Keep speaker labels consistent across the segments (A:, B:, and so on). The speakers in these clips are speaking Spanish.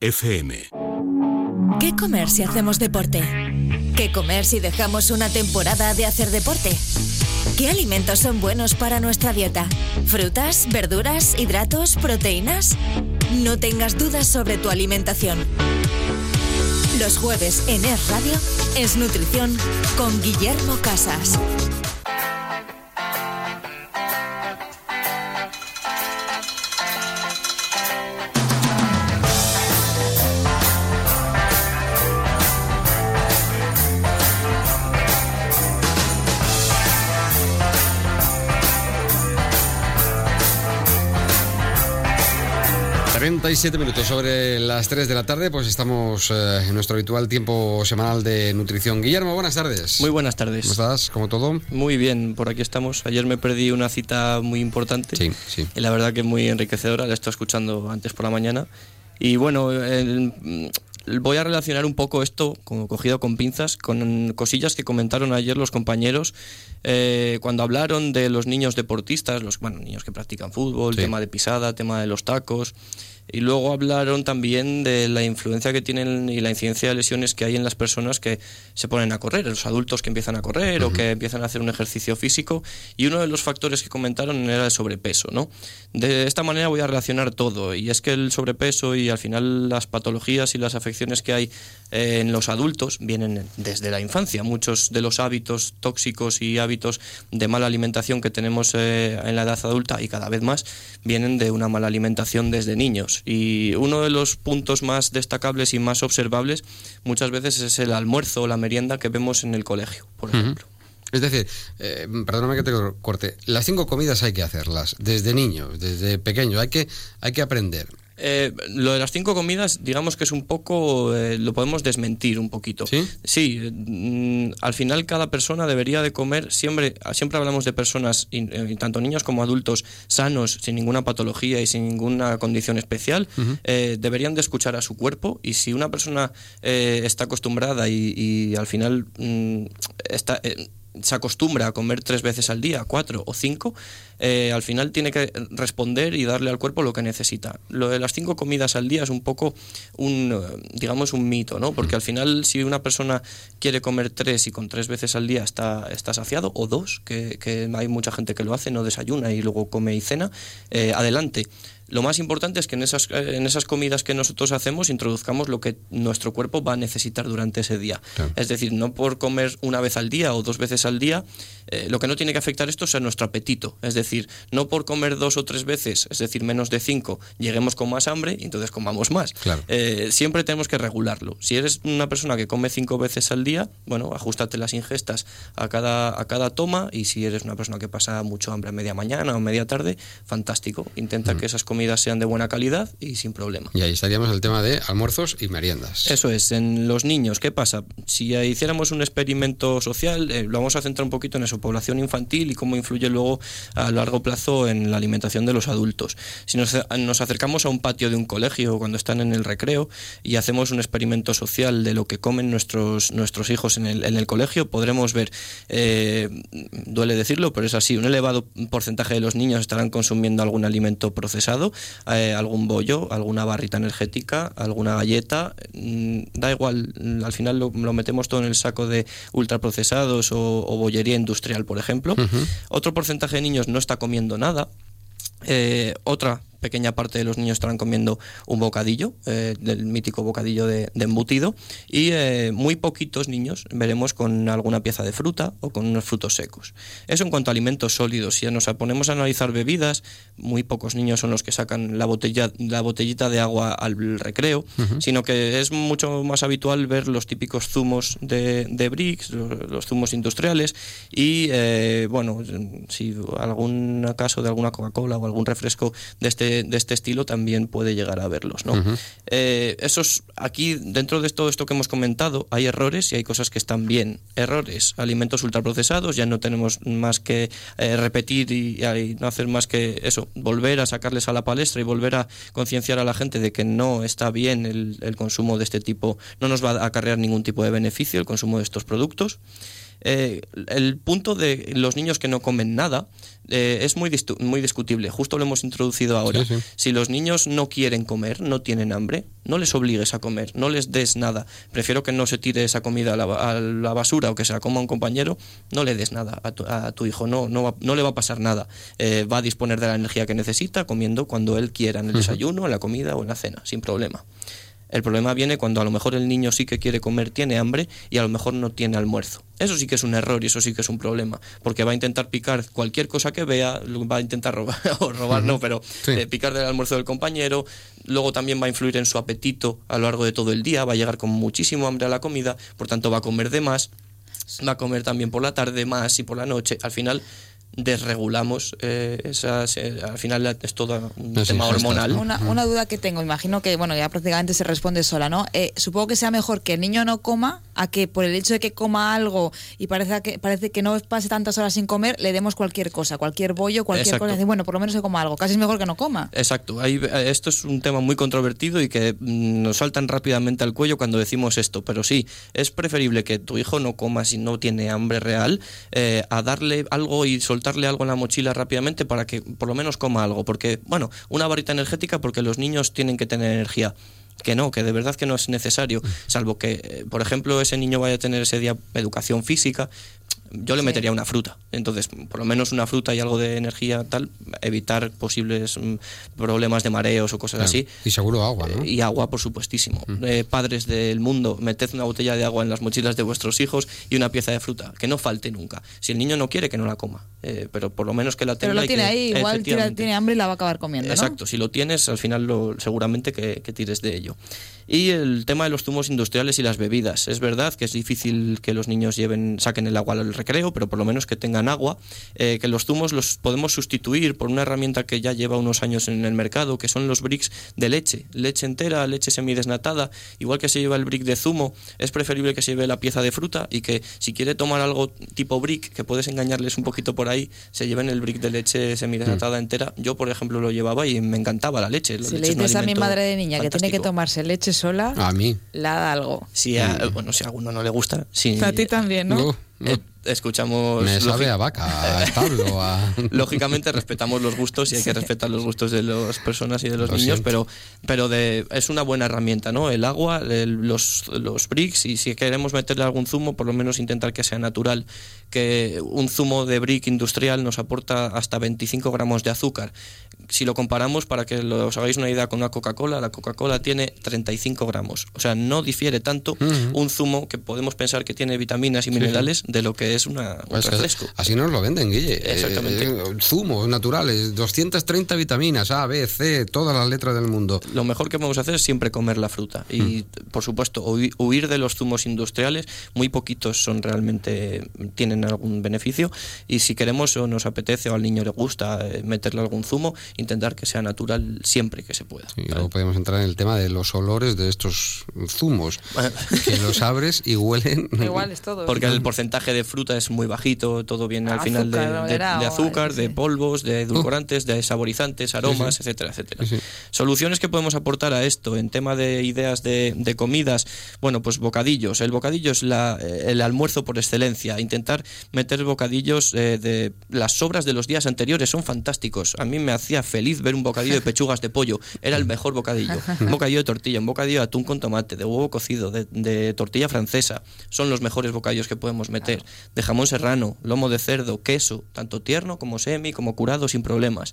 A: FM.
B: ¿Qué comer si hacemos deporte? ¿Qué comer si dejamos una temporada de hacer deporte? ¿Qué alimentos son buenos para nuestra dieta? ¿Frutas, verduras, hidratos, proteínas? No tengas dudas sobre tu alimentación. Los jueves en Es Radio es Nutrición con Guillermo Casas.
C: 37 minutos sobre las 3 de la tarde, pues estamos eh, en nuestro habitual tiempo semanal de nutrición. Guillermo, buenas tardes.
D: Muy buenas tardes.
C: ¿Cómo estás? ¿Cómo todo?
D: Muy bien, por aquí estamos. Ayer me perdí una cita muy importante.
C: Sí, sí.
D: Y la verdad que muy enriquecedora, la estado escuchando antes por la mañana. Y bueno, voy a relacionar un poco esto, como cogido con pinzas, con cosillas que comentaron ayer los compañeros eh, cuando hablaron de los niños deportistas, los bueno, niños que practican fútbol, tema de pisada, tema de los tacos. Y luego hablaron también de la influencia que tienen y la incidencia de lesiones que hay en las personas que se ponen a correr, los adultos que empiezan a correr o que empiezan a hacer un ejercicio físico. Y uno de los factores que comentaron era el sobrepeso. ¿no? De esta manera voy a relacionar todo. Y es que el sobrepeso y al final las patologías y las afecciones que hay eh, en los adultos vienen desde la infancia. Muchos de los hábitos tóxicos y hábitos de mala alimentación que tenemos eh, en la edad adulta y cada vez más vienen de una mala alimentación desde niños. Y uno de los puntos más destacables y más observables muchas veces es el almuerzo o la merienda que vemos en el colegio, por ejemplo.
C: Es decir, eh, perdóname que te corte, las cinco comidas hay que hacerlas desde niño, desde pequeño, hay que, hay que aprender.
D: Eh, lo de las cinco comidas, digamos que es un poco, eh, lo podemos desmentir un poquito.
C: Sí.
D: Sí, mm, al final cada persona debería de comer, siempre, siempre hablamos de personas, eh, tanto niños como adultos, sanos, sin ninguna patología y sin ninguna condición especial, deberían de escuchar a su cuerpo y si una persona está acostumbrada y, al final mm, está se acostumbra a comer tres veces al día, cuatro o cinco, eh, al final tiene que responder y darle al cuerpo lo que necesita. Lo de las cinco comidas al día es un poco un, eh, digamos, un mito, ¿no? Porque al final si una persona quiere comer tres y con tres veces al día está, está saciado, o dos, que, hay mucha gente que lo hace, no desayuna y luego come y cena, eh, adelante. Lo más importante es que en esas, eh, en esas comidas que nosotros hacemos introduzcamos lo que nuestro cuerpo va a necesitar durante ese día. Es decir, no por comer una vez al día o dos veces al día, eh, lo que no tiene que afectar esto es a nuestro apetito. Es decir, no por comer dos o tres veces, es decir, menos de cinco, lleguemos con más hambre y entonces comamos más. Eh, siempre tenemos que regularlo. Si eres una persona que come cinco veces al día, bueno, ajustate las ingestas a cada, a cada toma y si eres una persona que pasa mucho hambre a media mañana o media tarde, fantástico. Intenta que esas comidas comidas sean de buena calidad y sin problema.
C: Y ahí estaríamos el tema de almuerzos y meriendas.
D: Eso es, en los niños, ¿qué pasa? Si hiciéramos un experimento social, eh, lo vamos a centrar un poquito en su población infantil y cómo influye luego a largo plazo en la alimentación de los adultos. Si nos, acercamos a un patio de un colegio cuando están en el recreo y hacemos un experimento social de lo que comen nuestros, nuestros hijos en el, en el colegio, podremos ver, eh, duele decirlo, pero es así, un elevado porcentaje de los niños estarán consumiendo algún alimento procesado eh, algún bollo, alguna barrita energética, alguna galleta, mm, da igual, al final lo, metemos todo en el saco de ultraprocesados o, o bollería industrial, por ejemplo. Otro porcentaje de niños no está comiendo nada. Eh, otra pequeña parte de los niños estarán comiendo un bocadillo, eh, del mítico bocadillo de, embutido, y eh, muy poquitos niños veremos con alguna pieza de fruta o con unos frutos secos. Eso en cuanto a alimentos sólidos. Si nos ponemos a analizar bebidas, muy pocos niños son los que sacan la, botella, la botellita de agua al recreo, sino que es mucho más habitual ver los típicos zumos de, de bricks, los, zumos industriales, y eh, bueno, si algún caso de alguna Coca-Cola o algún refresco de este de, este estilo también puede llegar a verlos. ¿no? Eh, esos, aquí, dentro de todo esto que hemos comentado, hay errores y hay cosas que están bien. Errores, alimentos ultraprocesados, ya no tenemos más que eh, repetir y, no hacer más que eso, volver a sacarles a la palestra y volver a concienciar a la gente de que no está bien el, el consumo de este tipo, no nos va a acarrear ningún tipo de beneficio el consumo de estos productos. Eh, el punto de los niños que no comen nada eh, es muy, muy discutible. Justo lo hemos introducido ahora. Si los niños no quieren comer, no tienen hambre, no les obligues a comer, no les des nada. Prefiero que no se tire esa comida a la, basura o que se la coma un compañero, no le des nada a tu, hijo, no, no, no le va a pasar nada. Eh, va a disponer de la energía que necesita comiendo cuando él quiera, en el desayuno, en la comida o en la cena, sin problema. El problema viene cuando a lo mejor el niño sí que quiere comer, tiene hambre y a lo mejor no tiene almuerzo. Eso sí que es un error y eso sí que es un problema, porque va a intentar picar cualquier cosa que vea, va a intentar robar, o robar no, pero eh, picar del almuerzo del compañero, luego también va a influir en su apetito a lo largo de todo el día, va a llegar con muchísimo hambre a la comida, por tanto va a comer de más, va a comer también por la tarde más y por la noche. Al final desregulamos eh, esas, eh, al final es todo un tema hormonal.
A: Una, una, duda que tengo, imagino que bueno ya prácticamente se responde sola, ¿no? Eh, supongo que sea mejor que el niño no coma a que por el hecho de que coma algo y parece que parece que no pase tantas horas sin comer le demos cualquier cosa, cualquier bollo, cualquier cosa, bueno por lo menos se coma algo, casi es mejor que no coma.
D: Exacto, esto es un tema muy controvertido y que mm, nos saltan rápidamente al cuello cuando decimos esto, pero sí es preferible que tu hijo no coma si no tiene hambre real a darle algo y soltar darle algo en la mochila rápidamente para que por lo menos coma algo. Porque, bueno, una varita energética porque los niños tienen que tener energía que no, que de verdad que no es necesario, mm. salvo que, eh, por ejemplo, ese niño vaya a tener ese día educación física, yo le metería una fruta. Entonces, por lo menos una fruta y algo de energía, tal, evitar posibles mm, problemas de mareos o cosas así.
C: Y seguro agua, ¿no?
D: Eh, y agua, por supuestísimo. Mm. Eh, padres del mundo, meted una botella de agua en las mochilas de vuestros hijos y una pieza de fruta, que no falte nunca. Si el niño no quiere, que no la coma, eh, pero por lo menos que la tenga.
A: Pero lo tiene ahí, igual tiene hambre y la va a acabar comiendo.
D: Exacto, si lo tienes, al final lo, seguramente que, que tires de ello. Y el tema de los zumos industriales y las bebidas. Es verdad que es difícil que los niños lleven, saquen el agua al recreo, pero por lo menos que tengan agua. Eh, que los zumos los podemos sustituir por una herramienta que ya lleva unos años en el mercado, que son los bricks de leche. Leche entera, leche semidesnatada. Igual que se lleva el brick de zumo, es preferible que se lleve la pieza de fruta y que si quiere tomar algo tipo brick, que puedes engañarles un poquito por ahí, se lleven el brick de leche semidesnatada mm. entera. Yo, por ejemplo, lo llevaba y me encantaba la leche.
A: si le dices a mi madre de niña que tiene que tomarse leche sola,
C: a mí.
A: La da algo.
D: Si bueno, si a alguno no le gusta. Si,
A: a ti también, ¿no?
D: Eh, escuchamos.
C: Me sabe a vaca, a establo.
D: Lógicamente respetamos los gustos y hay que respetar los gustos de las personas y de los niños, pero, pero de, es una buena herramienta, ¿no? El agua, los, los bricks y si queremos meterle algún zumo, por lo menos intentar que sea natural. Que un zumo de brick industrial nos aporta hasta 25 gramos de azúcar si lo comparamos, para que os hagáis una idea con una Coca-Cola, la Coca-Cola tiene 35 gramos. O sea, no difiere tanto un zumo que podemos pensar que tiene vitaminas y minerales de lo que es una, un pues refresco.
C: Así nos lo venden, Guille.
D: Exactamente.
C: Eh, zumos naturales, 230 vitaminas, A, B, C, todas las letras del mundo.
D: Lo mejor que vamos a hacer es siempre comer la fruta. Y, mm. por supuesto, huir de los zumos industriales. Muy poquitos son realmente, tienen algún beneficio. Y si queremos o nos apetece o al niño le gusta eh, meterle algún zumo, intentar que sea natural siempre que se pueda.
C: Y luego podemos entrar en el tema de los olores de estos zumos, que los abres y huelen...
A: Igual todo.
D: Porque el porcentaje de fruta es muy bajito, todo viene al final de, azúcar, de polvos, de edulcorantes, de saborizantes, aromas, etcétera, etcétera. Soluciones que podemos aportar a esto en tema de ideas de, comidas, bueno, pues bocadillos. El bocadillo es la, el almuerzo por excelencia. Intentar meter bocadillos eh, de las sobras de los días anteriores son fantásticos. A mí me hacía feliz ver un bocadillo de pechugas de pollo. Era el mejor bocadillo. Un bocadillo de tortilla, un bocadillo de atún con tomate, de huevo cocido, de, tortilla francesa. Son los mejores bocadillos que podemos meter. De jamón serrano, lomo de cerdo, queso, tanto tierno como semi, como curado, sin problemas.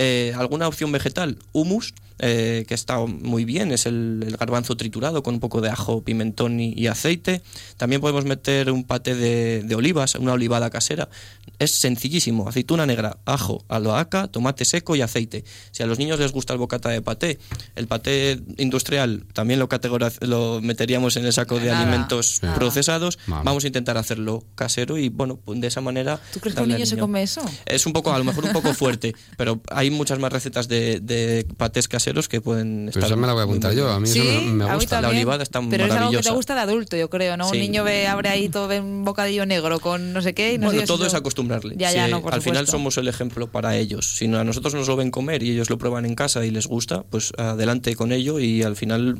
D: Eh, ¿Alguna opción vegetal? Humus, eh, que está muy bien, es el, garbanzo triturado con un poco de ajo, pimentón y, aceite. También podemos meter un pate de, de, olivas, una olivada casera. Es sencillísimo, aceituna negra, ajo, albahaca, tomate seco y aceite. Si a los niños les gusta el bocata de paté, el paté industrial también lo, lo meteríamos en el saco de alimentos procesados. Vamos a intentar hacerlo casero y bueno, de esa manera...
A: ¿Tú crees que un niño, se come eso?
D: Es un poco, a lo mejor un poco fuerte, pero hay muchas más recetas de, de patés caseros que pueden estar...
C: Pero me la voy a apuntar yo, a mí eso me, gusta.
D: La olivada está
A: pero es algo que te gusta de adulto, yo creo, ¿no? Un niño ve, abre ahí todo, ve un bocadillo negro con no sé qué y no
D: Bueno, todo es acostumbrarle.
A: Ya, ya, no, por
D: Al final somos el ejemplo para ellos. Si a nosotros nos lo ven comer y ellos lo prueban en casa y les gusta, pues adelante con ello y al final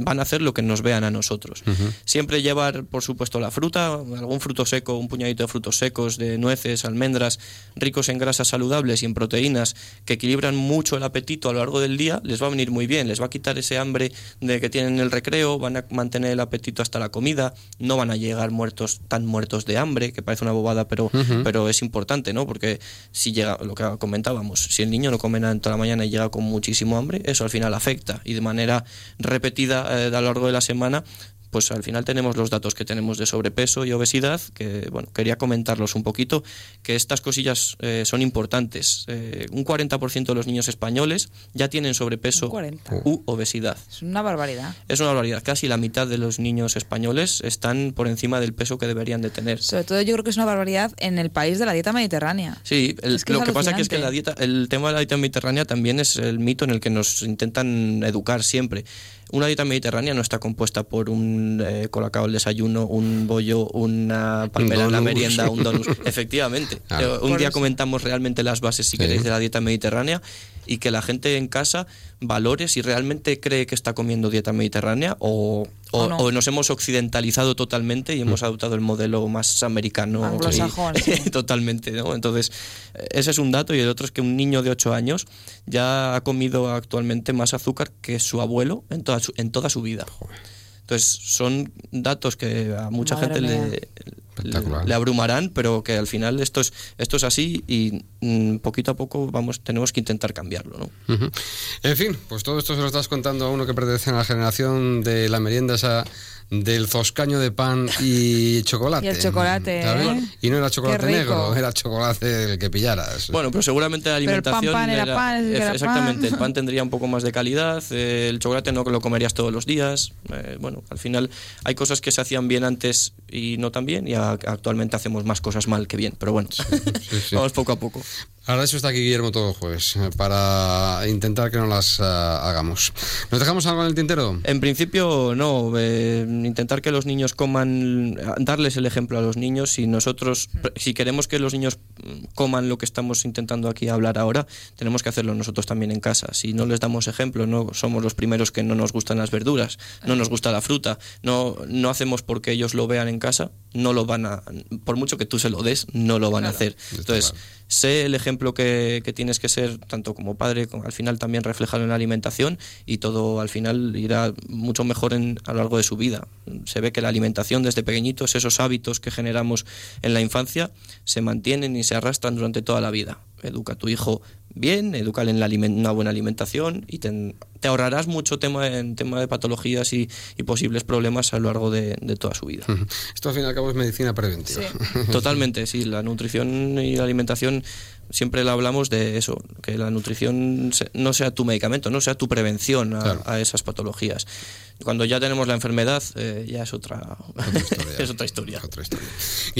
D: van a hacer lo que nos vean a nosotros. Siempre llevar, por supuesto, la fruta, algún fruto seco, un puñadito de frutos secos, de nueces, almendras, ricos en grasas saludables y en proteínas que equilibran mucho el apetito a lo largo del día, les va a venir muy bien, les va a quitar ese hambre de que tienen en el recreo, van a mantener el apetito hasta la comida, no van a llegar muertos tan muertos de hambre, que parece una bobada, pero, pero es importante, ¿no? Porque si llega, lo que comentábamos, si el niño no come nada en toda la mañana y llega con muchísimo hambre, eso al final afecta y de manera repetida eh, a lo largo de la semana pues al final tenemos los datos que tenemos de sobrepeso y obesidad, que bueno, quería comentarlos un poquito, que estas cosillas eh, son importantes. Eh, un 40% de los niños españoles ya tienen sobrepeso u obesidad.
A: Es una barbaridad.
D: Es una barbaridad. Casi la mitad de los niños españoles están por encima del peso que deberían de tener.
A: Sobre todo yo creo que es una barbaridad en el país de la dieta mediterránea.
D: Sí, lo que pasa que es que la dieta, el tema de la dieta mediterránea también es el mito en el que nos intentan educar siempre. Una dieta mediterránea no está compuesta por un eh, colacao al desayuno, un bollo, una palmera en la merienda, un donus. Efectivamente. Eh, un día comentamos realmente las bases, si queréis, de la dieta mediterránea y que la gente en casa valore si realmente cree que está comiendo dieta mediterránea o, o, nos hemos occidentalizado totalmente y hemos mm. adoptado el modelo más americano.
A: Anglosajón.
D: totalmente, ¿no? Entonces, ese es un dato y el otro es que un niño de 8 años ya ha comido actualmente más azúcar que su abuelo en toda su, en toda su vida. Entonces, son datos que a mucha gente le, le, abrumarán, pero que al final esto es, esto es así y mm, poquito a poco vamos, tenemos que intentar cambiarlo. ¿no?
C: En fin, pues todo esto se lo estás contando a uno que pertenece a la generación de la merienda esa del zoscaño de pan y chocolate.
A: Y el chocolate. ¿eh?
C: Y no era chocolate negro, era chocolate el que pillaras.
D: Bueno, pero seguramente la alimentación.
A: el pan, era, pan,
D: exactamente, el pan tendría un poco más de calidad, el chocolate no que lo comerías todos los días. Eh, bueno, al final hay cosas que se hacían bien antes y no tan bien, y actualmente hacemos más cosas mal que bien, pero bueno, vamos poco a poco.
C: Ahora eso está aquí Guillermo todo el jueves, eh, para intentar que no las hagamos. ¿Nos dejamos algo en el tintero?
D: En principio no, intentar que los niños coman, darles el ejemplo a los niños. Si nosotros, si queremos que los niños coman lo que estamos intentando aquí hablar ahora, tenemos que hacerlo nosotros también en casa. Si no les damos ejemplo, no somos los primeros que no nos gustan las verduras, no nos gusta la fruta, no, no hacemos porque ellos lo vean en casa, no lo van a, por mucho que tú se lo des, no lo van a hacer. Entonces, sé el ejemplo que, tienes que ser, tanto como padre, al final también reflejarlo en la alimentación y todo al final irá mucho mejor en, a lo largo de su vida. Se ve que la alimentación desde pequeñitos, esos hábitos que generamos en la infancia, se mantienen y se arrastran durante toda la vida. Educa a tu hijo bien, educar en la una buena alimentación y te, ahorrarás mucho tema en tema de patologías y, posibles problemas a lo largo de, toda su vida.
C: Esto al fin y al cabo es medicina preventiva.
D: Totalmente, sí. La nutrición y la alimentación siempre le hablamos de eso, que la nutrición no sea tu medicamento, no sea tu prevención a, esas patologías. Cuando ya tenemos la enfermedad, eh, ya es otra, es otra historia.
C: Otra historia.